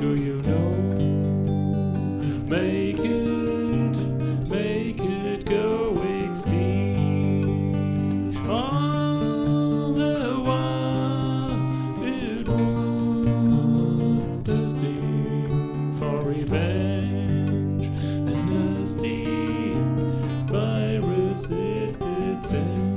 do you know? Make it, make it go extinct. All the while it was thirsty for revenge, and nasty virus it did send.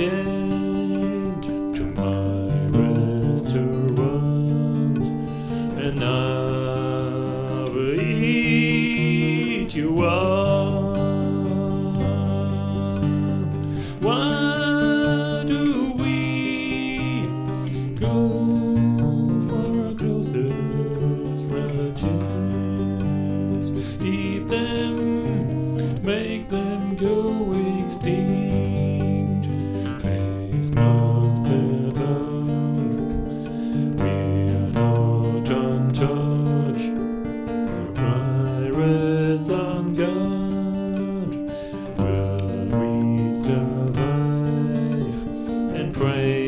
Your to my restaurant, and I will eat you up. Why do we go for our closest relatives? Eat them, make them go extinct. depends on God. Will we survive and pray?